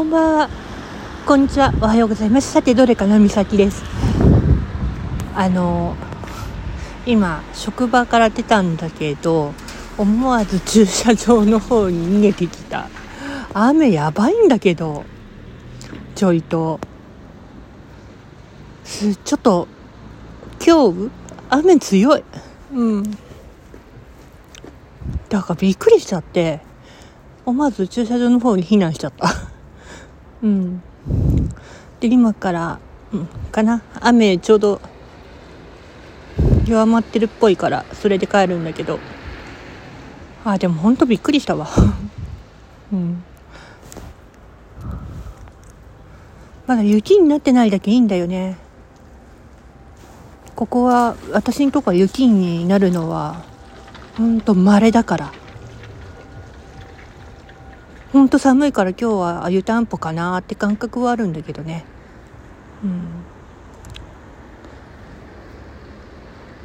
んは。こんにちは。おはようございます。さて、どれかなみさきです。あの、今、職場から出たんだけど、思わず駐車場の方に逃げてきた。雨やばいんだけど、ちょいと。す、ちょっと、今日、雨強い。うん。だからびっくりしちゃって、思わず駐車場の方に避難しちゃった。うん。で、今から、うん、かな？雨ちょうど弱まってるっぽいから、それで帰るんだけど。あ、でもほんとびっくりしたわ。うん。まだ雪になってないだけいいんだよね。ここは、私にとこは雪になるのは、ほんと稀だから。ほんと寒いから今日は湯たんぽかなって感覚はあるんだけどね。うん。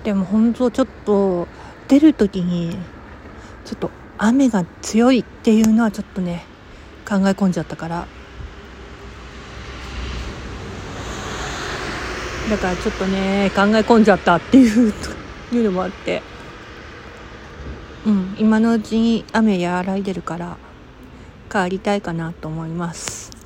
でもほんとちょっと出る時にちょっと雨が強いっていうのはちょっとね考え込んじゃったからだからちょっとね考え込んじゃったっていういうのもあってうん今のうちに雨和らいでるから変わりたいかなと思います。